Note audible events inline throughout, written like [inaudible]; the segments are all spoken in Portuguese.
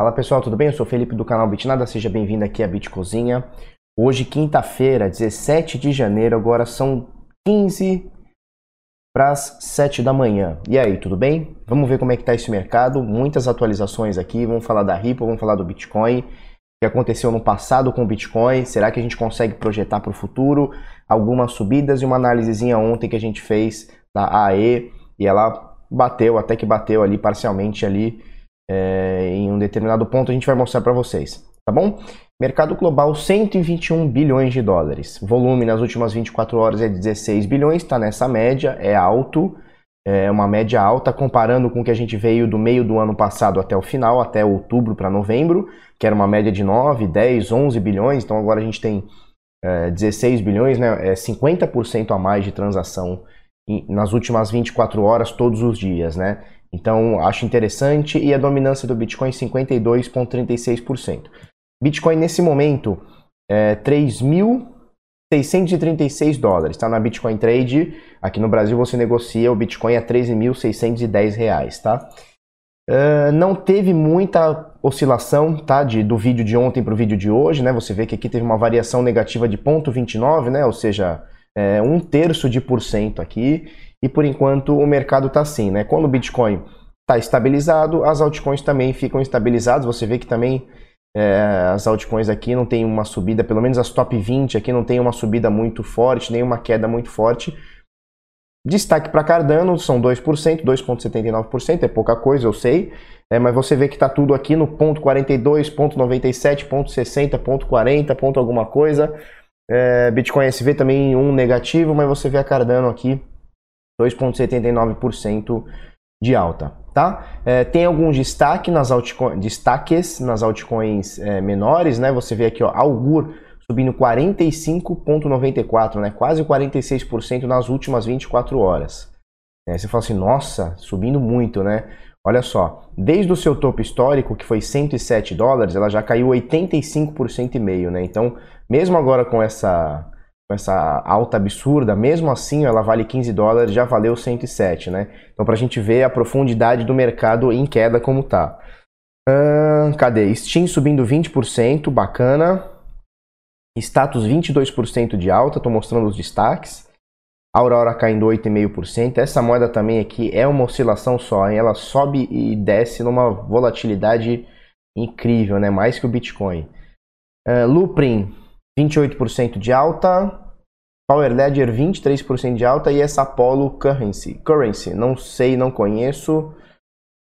Fala pessoal, tudo bem? Eu sou Felipe do canal Bitnada, seja bem-vindo aqui à Bitcozinha. Hoje, quinta-feira, 17 de janeiro, agora são 15 para as 7 da manhã. E aí, tudo bem? Vamos ver como é que está esse mercado, muitas atualizações aqui, vamos falar da Ripple, vamos falar do Bitcoin, o que aconteceu no passado com o Bitcoin, será que a gente consegue projetar para o futuro? Algumas subidas e uma análisezinha ontem que a gente fez da AE e ela bateu, até que bateu ali parcialmente ali é, em um determinado ponto, a gente vai mostrar para vocês, tá bom? Mercado global 121 bilhões de dólares. Volume nas últimas 24 horas é 16 bilhões, está nessa média, é alto, é uma média alta comparando com o que a gente veio do meio do ano passado até o final, até outubro para novembro, que era uma média de 9, 10, 11 bilhões, então agora a gente tem é, 16 bilhões, né? É 50% a mais de transação nas últimas 24 horas todos os dias, né? Então, acho interessante e a dominância do Bitcoin 52,36%. Bitcoin nesse momento é 3.636 dólares. Está na Bitcoin Trade. Aqui no Brasil você negocia o Bitcoin a 13.610 reais, tá? Uh, não teve muita oscilação, tá? De, do vídeo de ontem para o vídeo de hoje, né? Você vê que aqui teve uma variação negativa de 0,29, né? Ou seja, é, um terço de por cento aqui e por enquanto o mercado está assim, né? Quando o Bitcoin está estabilizado, as altcoins também ficam estabilizadas. Você vê que também é, as altcoins aqui não tem uma subida, pelo menos as top 20 aqui não tem uma subida muito forte, nem uma queda muito forte. Destaque para Cardano são 2%, 2,79%, é pouca coisa, eu sei, é, mas você vê que está tudo aqui no ponto 42, ponto 97, ponto 60, ponto 40, ponto alguma coisa. É, Bitcoin SV também um negativo, mas você vê a Cardano aqui 2,79% de alta. Tá? É, tem alguns destaque nas altcoins, destaques nas altcoins é, menores, né? Você vê aqui, ó, Augur subindo 45,94, né? Quase 46% nas últimas 24 horas. É, você fala assim, nossa, subindo muito, né? Olha só, desde o seu topo histórico, que foi 107 dólares, ela já caiu 85% e meio, né? Então, mesmo agora com essa com essa alta absurda, mesmo assim ela vale 15 dólares, já valeu 107, né? Então para a gente ver a profundidade do mercado em queda como tá. Cadê? Steam subindo 20%, bacana. Status 22% de alta, estou mostrando os destaques. Aurora caindo 8,5%. Essa moeda também aqui é uma oscilação só, hein? ela sobe e desce numa volatilidade incrível, né? mais que o Bitcoin. Uh, 28% de alta, Power Ledger 23% de alta e essa Apollo Currency, Currency, não sei, não conheço,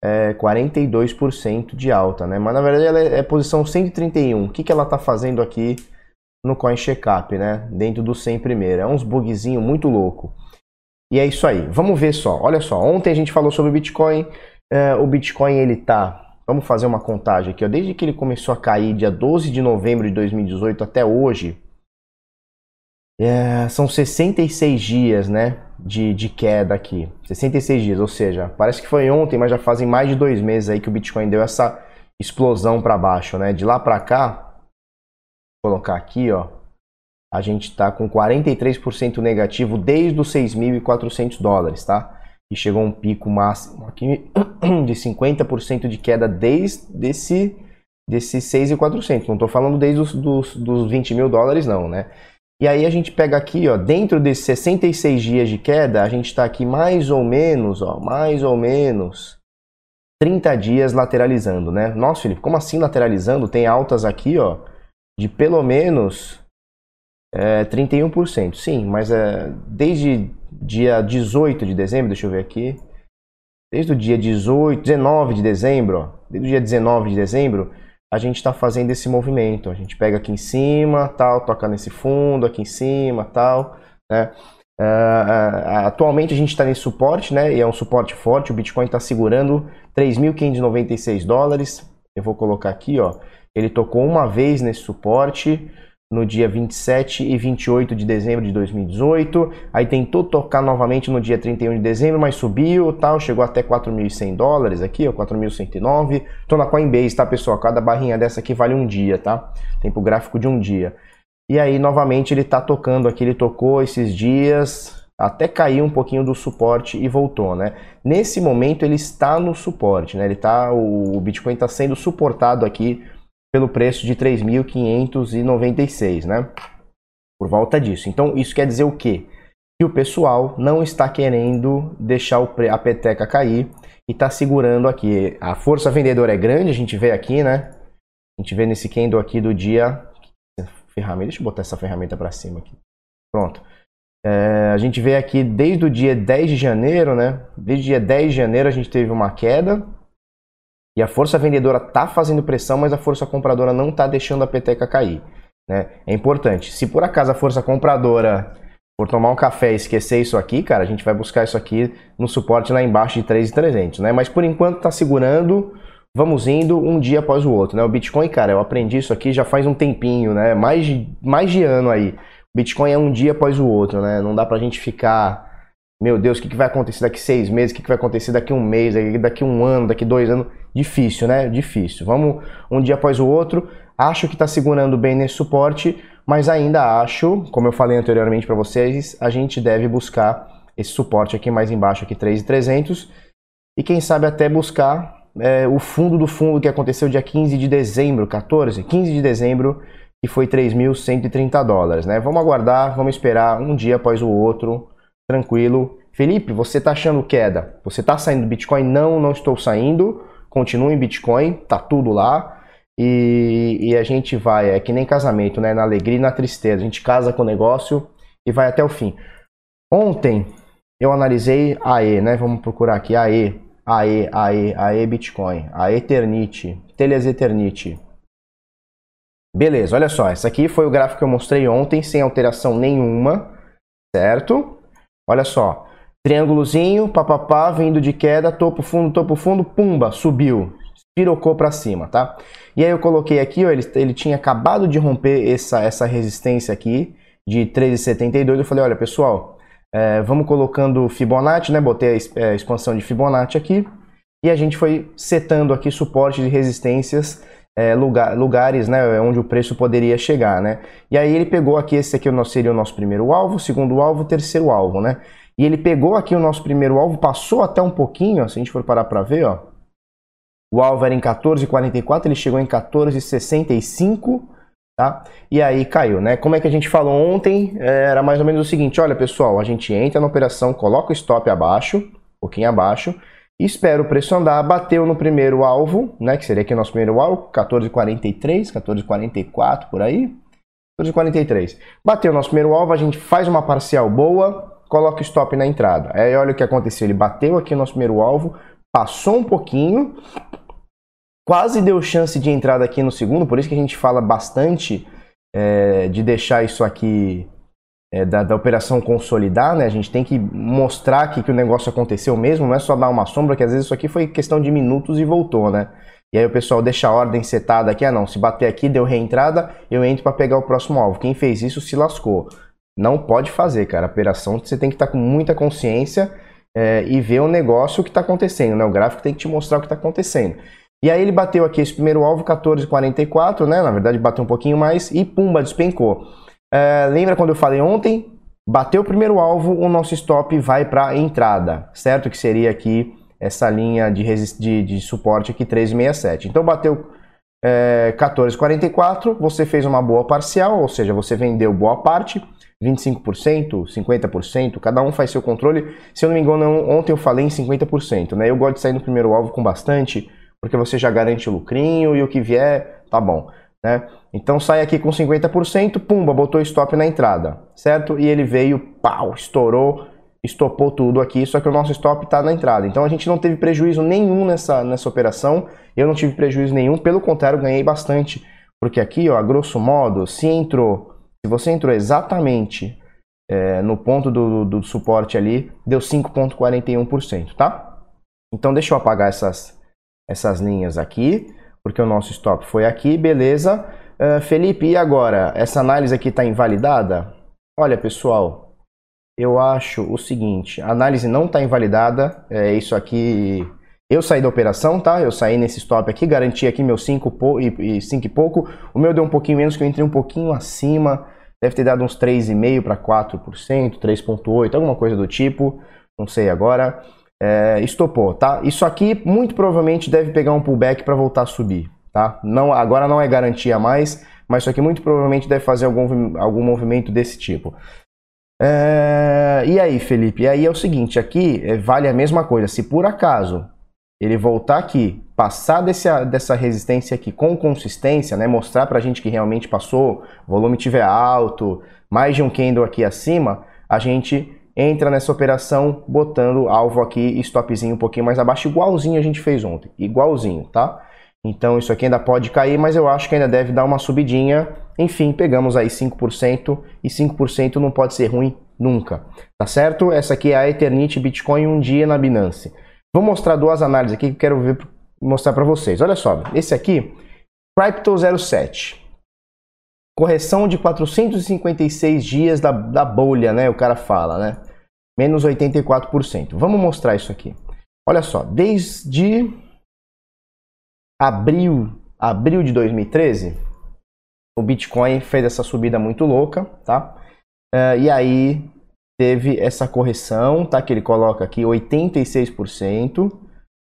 é 42% de alta, né? Mas na verdade ela é, é posição 131. O que, que ela está fazendo aqui no Coin Checkup, né? Dentro do 100 primeiro. É uns bugzinho muito louco. E é isso aí. Vamos ver só. Olha só. Ontem a gente falou sobre o Bitcoin. É, o Bitcoin ele tá Vamos fazer uma contagem aqui. Ó. Desde que ele começou a cair, dia 12 de novembro de 2018 até hoje, é, são 66 dias né, de, de queda aqui. 66 dias, ou seja, parece que foi ontem, mas já fazem mais de dois meses aí que o Bitcoin deu essa explosão para baixo. Né? De lá para cá, vou colocar aqui, ó, a gente está com 43% negativo desde os 6.400 dólares, tá? E chegou a um pico máximo aqui [clears throat] de 50% de queda desde esse, desse 6,400. Não estou falando desde os dos, dos 20 mil dólares, não, né? E aí a gente pega aqui, ó, dentro desses 66 dias de queda, a gente está aqui mais ou menos, ó, mais ou menos 30 dias lateralizando, né? Nossa, Felipe, como assim lateralizando? Tem altas aqui, ó, de pelo menos é, 31%. Sim, mas é, desde dia 18 de dezembro, deixa eu ver aqui. Desde o dia 18, 19 de dezembro, desde o dia 19 de dezembro, a gente está fazendo esse movimento. A gente pega aqui em cima, tal, toca nesse fundo, aqui em cima, tal, né? Uh, uh, atualmente a gente está nesse suporte, né? E é um suporte forte. O Bitcoin está segurando 3.596 dólares. Eu vou colocar aqui, ó. Ele tocou uma vez nesse suporte no dia 27 e 28 de dezembro de 2018. Aí tentou tocar novamente no dia 31 de dezembro, mas subiu, tal, chegou até 4.100 dólares aqui, ó, 4.109. Tô na Coinbase, tá, pessoal? Cada barrinha dessa aqui vale um dia, tá? Tempo gráfico de um dia. E aí, novamente, ele tá tocando aqui, ele tocou esses dias, até caiu um pouquinho do suporte e voltou, né? Nesse momento ele está no suporte, né? Ele tá, o Bitcoin está sendo suportado aqui pelo preço de 3.596, né? Por volta disso. Então isso quer dizer o quê? Que o pessoal não está querendo deixar a peteca cair e está segurando aqui. A força vendedora é grande, a gente vê aqui, né? A gente vê nesse candle aqui do dia ferramenta, deixa eu botar essa ferramenta para cima aqui. Pronto. É, a gente vê aqui desde o dia 10 de janeiro, né? Desde o dia 10 de janeiro a gente teve uma queda. E a força vendedora tá fazendo pressão, mas a força compradora não tá deixando a peteca cair. Né? É importante. Se por acaso a força compradora for tomar um café e esquecer isso aqui, cara, a gente vai buscar isso aqui no suporte lá embaixo de 3,300, né? Mas por enquanto tá segurando, vamos indo um dia após o outro, né? O Bitcoin, cara, eu aprendi isso aqui já faz um tempinho, né? Mais de, mais de ano aí. Bitcoin é um dia após o outro, né? Não dá pra gente ficar, meu Deus, o que, que vai acontecer daqui seis meses, o que, que vai acontecer daqui um mês, daqui um ano, daqui dois anos. Difícil, né? Difícil. Vamos um dia após o outro. Acho que está segurando bem nesse suporte, mas ainda acho, como eu falei anteriormente para vocês, a gente deve buscar esse suporte aqui mais embaixo, aqui 3,300, e quem sabe até buscar é, o fundo do fundo que aconteceu dia 15 de dezembro, 14, 15 de dezembro, que foi 3.130 dólares, né? Vamos aguardar, vamos esperar um dia após o outro, tranquilo. Felipe, você está achando queda? Você está saindo do Bitcoin? Não, não estou saindo. Continuo em Bitcoin, tá tudo lá. E, e, a gente vai, é que nem casamento, né? Na alegria e na tristeza. A gente casa com o negócio e vai até o fim. Ontem eu analisei a E, né? Vamos procurar aqui a E, a E, a E, a E Bitcoin, a Eternity, Teles Eternity. Beleza, olha só, esse aqui foi o gráfico que eu mostrei ontem, sem alteração nenhuma, certo? Olha só, triângulozinho, papapá, vindo de queda, topo fundo, topo fundo, pumba, subiu, pirocou para cima, tá? E aí eu coloquei aqui, ó, ele, ele tinha acabado de romper essa, essa resistência aqui de 13,72, eu falei, olha pessoal, é, vamos colocando Fibonacci, né? Botei a, a expansão de Fibonacci aqui e a gente foi setando aqui suporte de resistências é, lugar, lugares né, onde o preço poderia chegar, né? E aí ele pegou aqui, esse aqui seria o nosso primeiro alvo, segundo alvo, terceiro alvo, né? E ele pegou aqui o nosso primeiro alvo, passou até um pouquinho, ó, se a gente for parar para ver, ó. O alvo era em 14,44, ele chegou em 14,65, tá? E aí caiu, né? Como é que a gente falou ontem? É, era mais ou menos o seguinte, olha pessoal, a gente entra na operação, coloca o stop abaixo, um pouquinho abaixo, Espero o preço andar, bateu no primeiro alvo, né, que seria aqui o nosso primeiro alvo, 14,43, 14,44 por aí. 14,43. Bateu o nosso primeiro alvo, a gente faz uma parcial boa, coloca o stop na entrada. Aí olha o que aconteceu, ele bateu aqui o nosso primeiro alvo, passou um pouquinho, quase deu chance de entrada aqui no segundo, por isso que a gente fala bastante é, de deixar isso aqui é, da, da, operação consolidar, né? A gente tem que mostrar que, que o negócio aconteceu mesmo, não é só dar uma sombra, que às vezes isso aqui foi questão de minutos e voltou, né? E aí o pessoal deixa a ordem setada aqui, ah não, se bater aqui, deu reentrada, eu entro para pegar o próximo alvo. Quem fez isso se lascou. Não pode fazer, cara. A operação você tem que estar tá com muita consciência é, e ver o negócio o que está acontecendo, né? O gráfico tem que te mostrar o que está acontecendo. E aí ele bateu aqui esse primeiro alvo, 14,44, né? Na verdade bateu um pouquinho mais e pumba, despencou. É, lembra quando eu falei ontem? Bateu o primeiro alvo, o nosso stop vai para entrada, certo? Que seria aqui essa linha de, de, de suporte aqui 367. Então bateu é, 14,44, você fez uma boa parcial, ou seja, você vendeu boa parte, 25%, 50%, cada um faz seu controle. Se eu não me engano, ontem eu falei em 50%, né? Eu gosto de sair no primeiro alvo com bastante, porque você já garante o lucrinho e o que vier, tá bom, né? Então sai aqui com 50%, pumba, botou stop na entrada, certo? E ele veio, pau, estourou, estopou tudo aqui, só que o nosso stop está na entrada. Então a gente não teve prejuízo nenhum nessa, nessa operação, eu não tive prejuízo nenhum, pelo contrário, ganhei bastante. Porque aqui, ó, a grosso modo, se entrou, se você entrou exatamente é, no ponto do, do, do suporte ali, deu 5,41%, tá? Então deixa eu apagar essas, essas linhas aqui, porque o nosso stop foi aqui, beleza. Uh, Felipe, e agora? Essa análise aqui está invalidada? Olha, pessoal, eu acho o seguinte: a análise não está invalidada. É isso aqui. Eu saí da operação, tá? Eu saí nesse stop aqui, garanti aqui meus 5 e, e, cinco e pouco. O meu deu um pouquinho menos, que eu entrei um pouquinho acima. deve ter dado uns 3,5% para 4%, 3,8%, alguma coisa do tipo, não sei agora. É, estopou, tá? Isso aqui muito provavelmente deve pegar um pullback para voltar a subir, tá? Não, agora não é garantia mais, mas isso aqui muito provavelmente deve fazer algum, algum movimento desse tipo. É, e aí, Felipe? E aí é o seguinte, aqui é, vale a mesma coisa. Se por acaso ele voltar aqui, passar desse, dessa resistência aqui com consistência, né, mostrar para a gente que realmente passou, volume tiver alto, mais de um candle aqui acima, a gente entra nessa operação botando alvo aqui, stopzinho um pouquinho mais abaixo, igualzinho a gente fez ontem, igualzinho, tá? Então isso aqui ainda pode cair, mas eu acho que ainda deve dar uma subidinha. Enfim, pegamos aí 5% e 5% não pode ser ruim nunca, tá certo? Essa aqui é a Eternity Bitcoin um dia na Binance. Vou mostrar duas análises aqui que quero ver, mostrar para vocês. Olha só, esse aqui, Crypto07. Correção de 456 dias da, da bolha, né? O cara fala, né? Menos 84%. Vamos mostrar isso aqui. Olha só, desde abril, abril de 2013, o Bitcoin fez essa subida muito louca, tá? Uh, e aí teve essa correção, tá? Que ele coloca aqui 86%,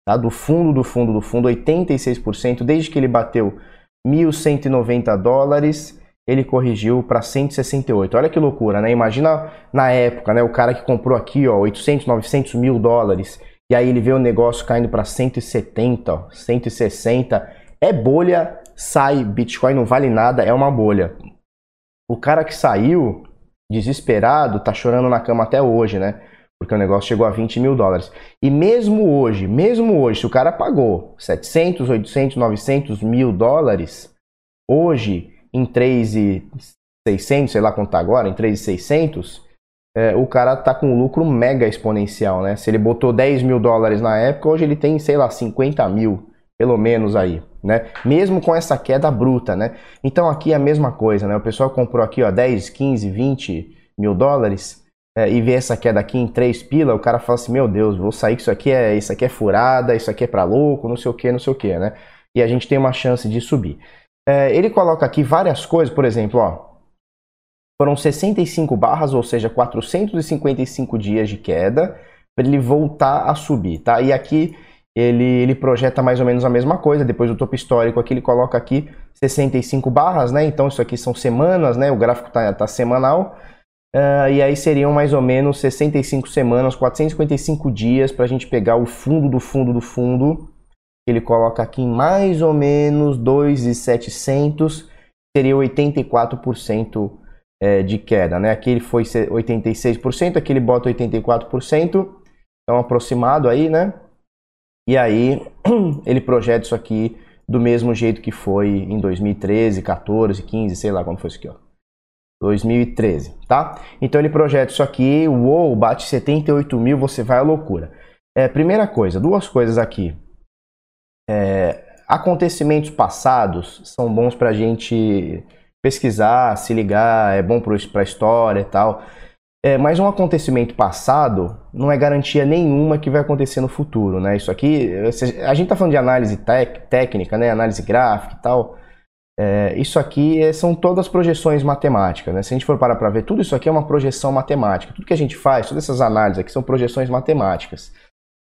tá? Do fundo, do fundo, do fundo, 86%, desde que ele bateu 1.190 dólares, ele corrigiu para 168. Olha que loucura, né? Imagina na época, né? O cara que comprou aqui, ó, 800, 900 mil dólares, e aí ele vê o negócio caindo para 170, ó, 160. É bolha, sai, Bitcoin não vale nada, é uma bolha. O cara que saiu, desesperado, tá chorando na cama até hoje, né? Porque o negócio chegou a 20 mil dólares. E mesmo hoje, mesmo hoje, se o cara pagou 700, 800, 900 mil dólares, hoje em 3,600, sei lá quanto tá agora, em 3,600, é, o cara tá com um lucro mega exponencial, né? Se ele botou 10 mil dólares na época, hoje ele tem, sei lá, 50 mil, pelo menos aí, né? Mesmo com essa queda bruta, né? Então aqui é a mesma coisa, né? O pessoal comprou aqui, ó, 10, 15, 20 mil dólares é, e vê essa queda aqui em 3 pila, o cara fala assim, meu Deus, vou sair que isso aqui é, isso aqui é furada, isso aqui é pra louco, não sei o que, não sei o que, né? E a gente tem uma chance de subir. É, ele coloca aqui várias coisas, por exemplo, ó, foram 65 barras, ou seja, 455 dias de queda, para ele voltar a subir, tá? E aqui ele, ele projeta mais ou menos a mesma coisa, depois do topo histórico aqui ele coloca aqui 65 barras, né? Então isso aqui são semanas, né? O gráfico tá, tá semanal, uh, e aí seriam mais ou menos 65 semanas, 455 dias para a gente pegar o fundo do fundo do fundo. Ele coloca aqui em mais ou menos 2,700, seria 84% é, de queda, né? Aqui ele foi 86%, aqui ele bota 84%, então aproximado aí, né? E aí [clears throat] ele projeta isso aqui do mesmo jeito que foi em 2013, 14, 15, sei lá quando foi isso aqui, ó. 2013, tá? Então ele projeta isso aqui, uou, bate 78 mil, você vai à loucura. É, primeira coisa, duas coisas aqui. É, acontecimentos passados são bons para a gente pesquisar, se ligar, é bom para a história e tal. É, mas um acontecimento passado não é garantia nenhuma que vai acontecer no futuro, né? Isso aqui, a gente está falando de análise técnica, né? Análise gráfica e tal. É, isso aqui é, são todas projeções matemáticas, né? Se a gente for parar para ver, tudo isso aqui é uma projeção matemática. Tudo que a gente faz, todas essas análises aqui são projeções matemáticas.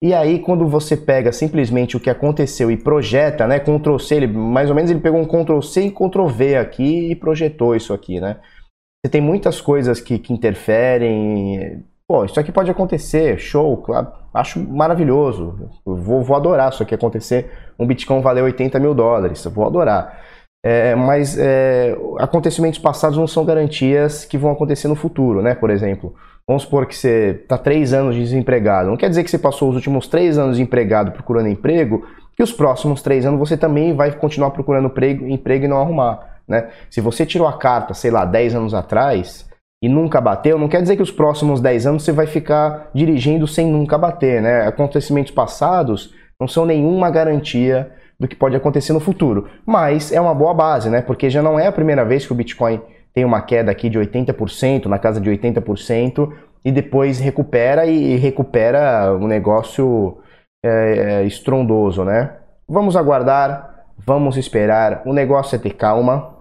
E aí, quando você pega simplesmente o que aconteceu e projeta, né? Ctrl C, ele, mais ou menos ele pegou um Ctrl C e Ctrl V aqui e projetou isso aqui, né? Você tem muitas coisas que, que interferem. Pô, isso aqui pode acontecer, show, acho maravilhoso. Vou, vou adorar isso aqui acontecer. Um Bitcoin valer 80 mil dólares, vou adorar. É, mas é, acontecimentos passados não são garantias que vão acontecer no futuro, né? Por exemplo, Vamos supor que você está três anos desempregado. Não quer dizer que você passou os últimos três anos desempregado procurando emprego, que os próximos três anos você também vai continuar procurando emprego, emprego e não arrumar. Né? Se você tirou a carta, sei lá, 10 anos atrás e nunca bateu, não quer dizer que os próximos 10 anos você vai ficar dirigindo sem nunca bater. Né? Acontecimentos passados não são nenhuma garantia do que pode acontecer no futuro. Mas é uma boa base, né? Porque já não é a primeira vez que o Bitcoin tem uma queda aqui de 80%, na casa de 80%, e depois recupera e recupera um negócio é, é, estrondoso, né? Vamos aguardar, vamos esperar. O negócio é ter calma,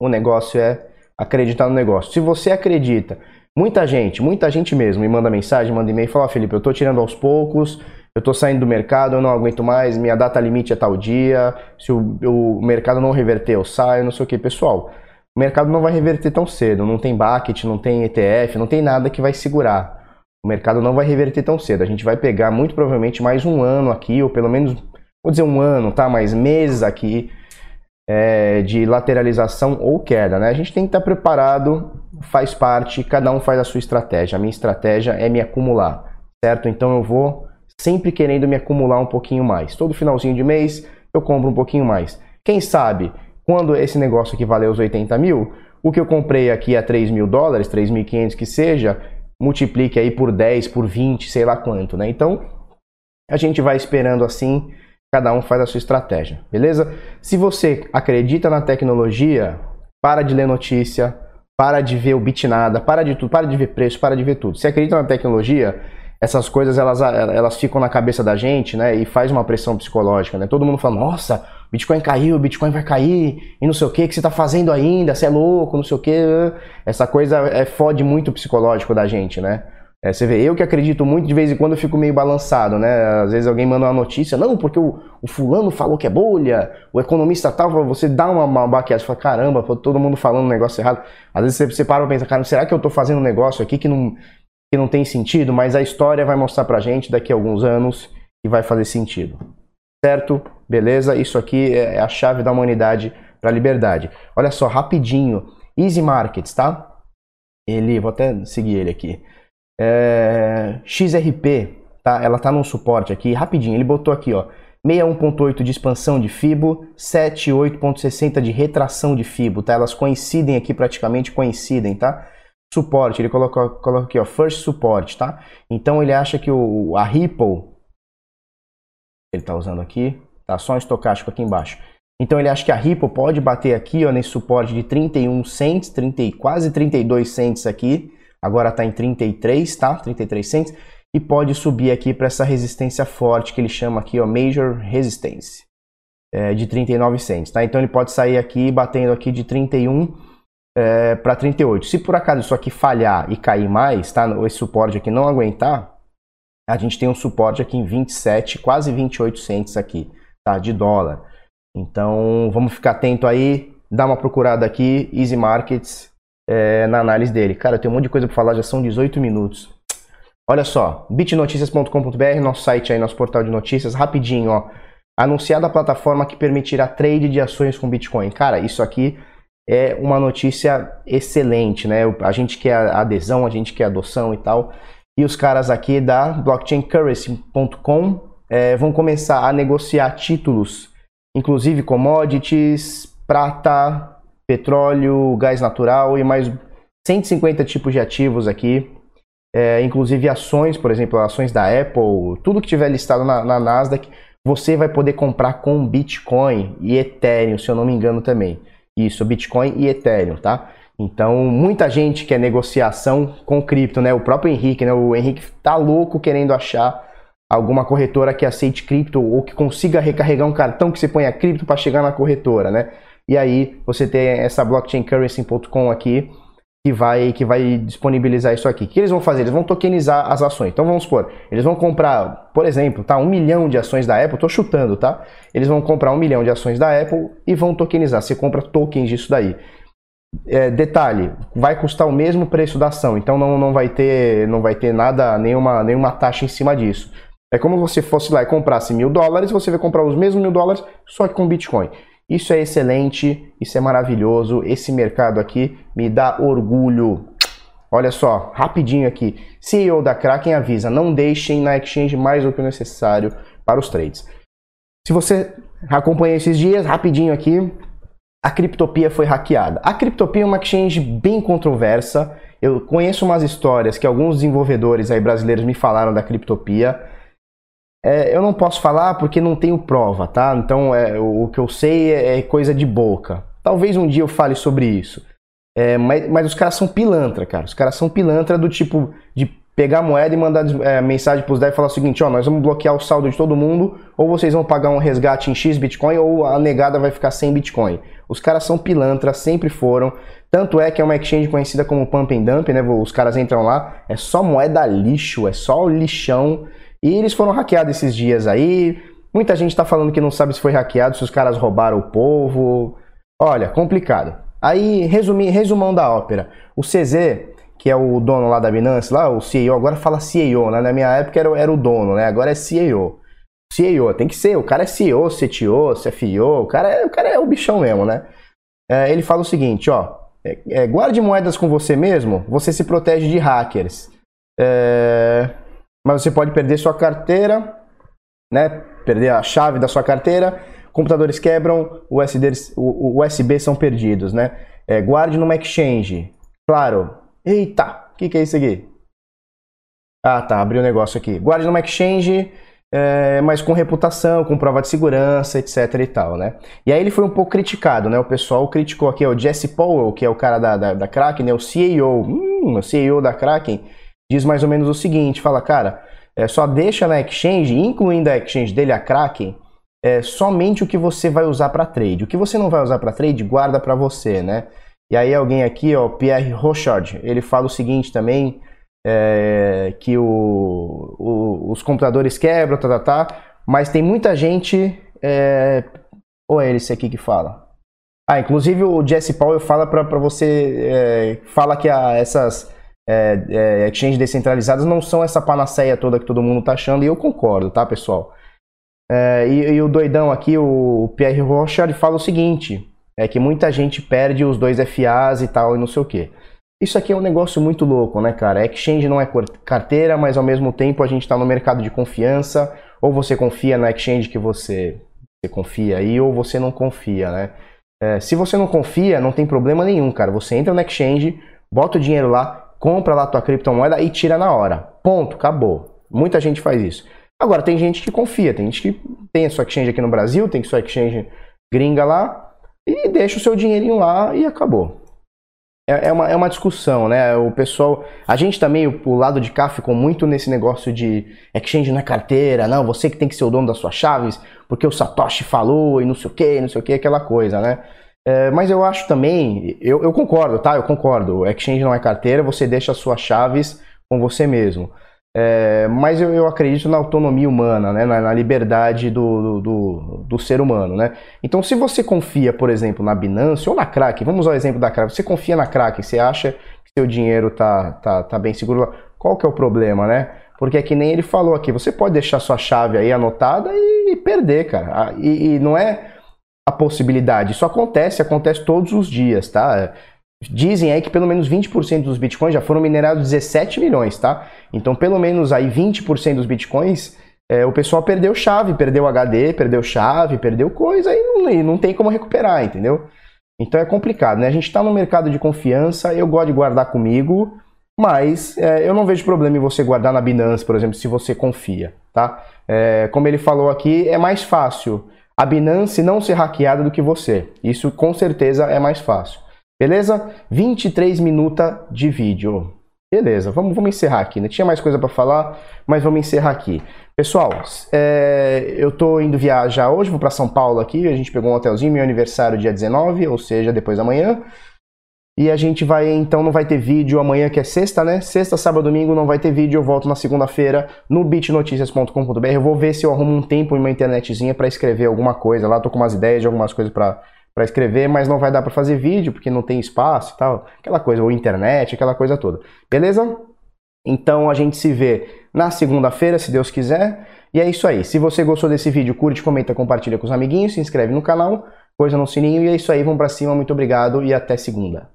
o negócio é acreditar no negócio. Se você acredita, muita gente, muita gente mesmo me manda mensagem, manda e-mail fala, Felipe, eu tô tirando aos poucos, eu tô saindo do mercado, eu não aguento mais, minha data limite é tal dia, se o, o mercado não reverter, eu saio, não sei o que. Pessoal, o mercado não vai reverter tão cedo, não tem bucket, não tem ETF, não tem nada que vai segurar. O mercado não vai reverter tão cedo. A gente vai pegar muito provavelmente mais um ano aqui, ou pelo menos, vou dizer um ano, tá? Mais meses aqui é, de lateralização ou queda, né? A gente tem que estar preparado, faz parte, cada um faz a sua estratégia. A minha estratégia é me acumular, certo? Então eu vou sempre querendo me acumular um pouquinho mais. Todo finalzinho de mês eu compro um pouquinho mais. Quem sabe, quando esse negócio aqui valer os 80 mil, o que eu comprei aqui a 3 mil dólares, 3.500 que seja, multiplique aí por 10, por 20, sei lá quanto, né? Então, a gente vai esperando assim, cada um faz a sua estratégia, beleza? Se você acredita na tecnologia, para de ler notícia, para de ver o bitnada, para de tudo, para de ver preço, para de ver tudo. Se acredita na tecnologia, essas coisas elas, elas ficam na cabeça da gente, né? E faz uma pressão psicológica, né? Todo mundo fala, nossa, Bitcoin caiu, Bitcoin vai cair, e não sei o que, que você está fazendo ainda, você é louco, não sei o que. Essa coisa é fode muito o psicológico da gente, né? É, você vê, eu que acredito muito, de vez em quando eu fico meio balançado, né? Às vezes alguém manda uma notícia, não, porque o, o fulano falou que é bolha, o economista tal, você dá uma, uma baqueada, você fala, caramba, todo mundo falando um negócio errado. Às vezes você, você para pra pensar, cara, será que eu tô fazendo um negócio aqui que não, que não tem sentido, mas a história vai mostrar pra gente daqui a alguns anos que vai fazer sentido. Certo? Beleza? Isso aqui é a chave da humanidade para a liberdade. Olha só, rapidinho. Easy Markets, tá? Ele, vou até seguir ele aqui. É, XRP, tá? Ela tá num suporte aqui, rapidinho. Ele botou aqui, ó. 61.8 de expansão de FIBO, 78.60 de retração de FIBO, tá? Elas coincidem aqui, praticamente coincidem, tá? suporte, ele coloca, coloca aqui, ó, first support, tá? Então ele acha que o, a Ripple, ele está usando aqui, tá? Só um estocástico aqui embaixo. Então ele acha que a Ripple pode bater aqui, ó, nesse suporte de 31 cents, 30, quase 32 cents aqui, agora está em 33, tá? 33 cents, e pode subir aqui para essa resistência forte que ele chama aqui, ó, Major Resistance, é, de 39 cents, tá? Então ele pode sair aqui batendo aqui de 31 é, para 38. Se por acaso isso aqui falhar e cair mais, tá? Esse suporte aqui não aguentar, a gente tem um suporte aqui em 27, quase 28 cents aqui, tá? De dólar. Então vamos ficar atento aí, dá uma procurada aqui, Easy Markets, é, na análise dele. Cara, tem um monte de coisa para falar, já são 18 minutos. Olha só, bitnoticias.com.br, nosso site aí, nosso portal de notícias, rapidinho, ó. Anunciada a plataforma que permitirá trade de ações com Bitcoin. Cara, isso aqui é uma notícia excelente, né? A gente quer adesão, a gente quer adoção e tal. E os caras aqui da blockchaincurrency.com é, vão começar a negociar títulos, inclusive commodities, prata, petróleo, gás natural e mais 150 tipos de ativos aqui. É, inclusive ações, por exemplo, ações da Apple, tudo que tiver listado na, na Nasdaq, você vai poder comprar com Bitcoin e Ethereum, se eu não me engano também. Isso, Bitcoin e Ethereum, tá? Então, muita gente quer negociação com cripto, né? O próprio Henrique, né? O Henrique tá louco querendo achar alguma corretora que aceite cripto ou que consiga recarregar um cartão que você ponha cripto para chegar na corretora, né? E aí você tem essa blockchaincurrency.com aqui que vai, que vai disponibilizar isso aqui. O que eles vão fazer? Eles vão tokenizar as ações. Então vamos supor, eles vão comprar, por exemplo, tá, um milhão de ações da Apple, estou chutando, tá? Eles vão comprar um milhão de ações da Apple e vão tokenizar. Você compra tokens disso daí. É, detalhe, vai custar o mesmo preço da ação, então não, não vai ter não vai ter nada, nenhuma, nenhuma taxa em cima disso. É como se você fosse lá e comprasse mil dólares, você vai comprar os mesmos mil dólares, só que com Bitcoin. Isso é excelente, isso é maravilhoso. Esse mercado aqui me dá orgulho. Olha só, rapidinho aqui. CEO da Kraken avisa: não deixem na exchange mais do que o necessário para os trades. Se você acompanha esses dias, rapidinho aqui, a Criptopia foi hackeada. A Criptopia é uma exchange bem controversa. Eu conheço umas histórias que alguns desenvolvedores aí brasileiros me falaram da Criptopia. É, eu não posso falar porque não tenho prova, tá? Então é, o, o, que eu sei é, é, coisa de boca. Talvez um dia eu fale sobre isso. É, mas, mas, os caras são pilantra, cara. Os caras são pilantra do tipo de pegar a moeda e mandar é, mensagem para os devs e falar o seguinte, ó, nós vamos bloquear o saldo de todo mundo, ou vocês vão pagar um resgate em X Bitcoin, ou a negada vai ficar sem Bitcoin. Os caras são pilantras, sempre foram. Tanto é que é uma exchange conhecida como Pump and Dump, né? Os caras entram lá, é só moeda lixo, é só lixão. E eles foram hackeados esses dias aí. Muita gente está falando que não sabe se foi hackeado, se os caras roubaram o povo. Olha, complicado. Aí, resumi, resumão da ópera. O CZ, que é o dono lá da Binance, lá, o CEO, agora fala CEO, né? Na minha época era, era o dono, né? Agora é CEO. CEO, tem que ser, o cara é CEO, CTO, CFO, o cara é o, cara é o bichão mesmo, né? É, ele fala o seguinte, ó, é, é, guarde moedas com você mesmo, você se protege de hackers. Mas você pode perder sua carteira, né? Perder a chave da sua carteira, computadores quebram, USB, o USB são perdidos, né? É, guarde numa exchange. Claro, Eita, o que, que é isso aqui? Ah, tá, abriu o um negócio aqui. Guarde numa exchange, é, mas com reputação, com prova de segurança, etc e tal, né? E aí ele foi um pouco criticado, né? O pessoal criticou aqui, o Jesse Powell, que é o cara da, da, da Kraken, né? O CEO, hum, o CEO da Kraken, diz mais ou menos o seguinte, fala, cara, é, só deixa na exchange, incluindo a exchange dele, a Kraken, é, somente o que você vai usar para trade. O que você não vai usar para trade, guarda para você, né? E aí alguém aqui, ó, Pierre Rochard, ele fala o seguinte também, é, que o, o, os computadores quebram, tá, tá, tá, mas tem muita gente, é, ou é esse aqui que fala? Ah, inclusive o Jesse Powell fala para você, é, fala que a, essas é, é, exchanges descentralizadas não são essa panaceia toda que todo mundo tá achando, e eu concordo, tá, pessoal? É, e, e, o doidão aqui, o Pierre Rochard, fala o seguinte, é que muita gente perde os dois FAs e tal e não sei o que. Isso aqui é um negócio muito louco, né, cara? Exchange não é carteira, mas ao mesmo tempo a gente está no mercado de confiança. Ou você confia na exchange que você, você confia aí, ou você não confia, né? É, se você não confia, não tem problema nenhum, cara. Você entra na exchange, bota o dinheiro lá, compra lá tua criptomoeda e tira na hora. Ponto, acabou. Muita gente faz isso. Agora, tem gente que confia, tem gente que tem a sua exchange aqui no Brasil, tem sua exchange gringa lá, e deixa o seu dinheirinho lá e acabou. É, é, uma, é uma discussão, né? O pessoal. A gente também, o, o, lado de cá, ficou muito nesse negócio de exchange na carteira, não, você que tem que ser o dono das suas chaves, porque o Satoshi falou e não sei o que, não sei o que, aquela coisa, né? É, mas eu acho também, eu, eu concordo, tá? Eu concordo. Exchange não é carteira, você deixa as suas chaves com você mesmo. É, mas eu, eu, acredito na autonomia humana, né? na, na liberdade do, do, do, ser humano. Né? Então, se você confia, por exemplo, na Binance ou na Kraken, vamos usar o exemplo da Kraken, você confia na Kraken, você acha que seu dinheiro tá, tá, tá bem seguro qual que é o problema, né? Porque é que nem ele falou aqui, você pode deixar sua chave aí anotada e, e perder, cara. Ah, e, e não é a possibilidade, isso acontece, acontece todos os dias, tá? Dizem aí que pelo menos 20% dos bitcoins já foram minerados 17 milhões, tá? Então, pelo menos aí 20% dos bitcoins, é, o pessoal perdeu chave, perdeu HD, perdeu chave, perdeu coisa e não, e não tem como recuperar, entendeu? Então é complicado, né? A gente está no mercado de confiança, eu gosto de guardar comigo, mas é, eu não vejo problema em você guardar na Binance, por exemplo, se você confia, tá? É, como ele falou aqui, é mais fácil a Binance não ser hackeada do que você. Isso com certeza é mais fácil. Beleza? 23 minutos de vídeo. Beleza, vamos, vamos encerrar aqui. Não né? tinha mais coisa para falar, mas vamos encerrar aqui. Pessoal, é, eu tô indo viajar hoje, vou para São Paulo aqui. A gente pegou um hotelzinho, meu aniversário dia 19, ou seja, depois da manhã. E a gente vai, então, não vai ter vídeo amanhã, que é sexta, né? Sexta, sábado, domingo, não vai ter vídeo. Eu volto na segunda-feira no bitnoticias.com.br. Eu vou ver se eu arrumo um tempo em uma internetzinha para escrever alguma coisa lá. Tô com umas ideias de algumas coisas para para escrever, mas não vai dar para fazer vídeo porque não tem espaço e tal, aquela coisa, ou internet, aquela coisa toda. Beleza? Então a gente se vê na segunda-feira, se Deus quiser. E é isso aí. Se você gostou desse vídeo, curte, comenta, compartilha com os amiguinhos, se inscreve no canal, coisa no sininho e é isso aí, vamos para cima. Muito obrigado e até segunda.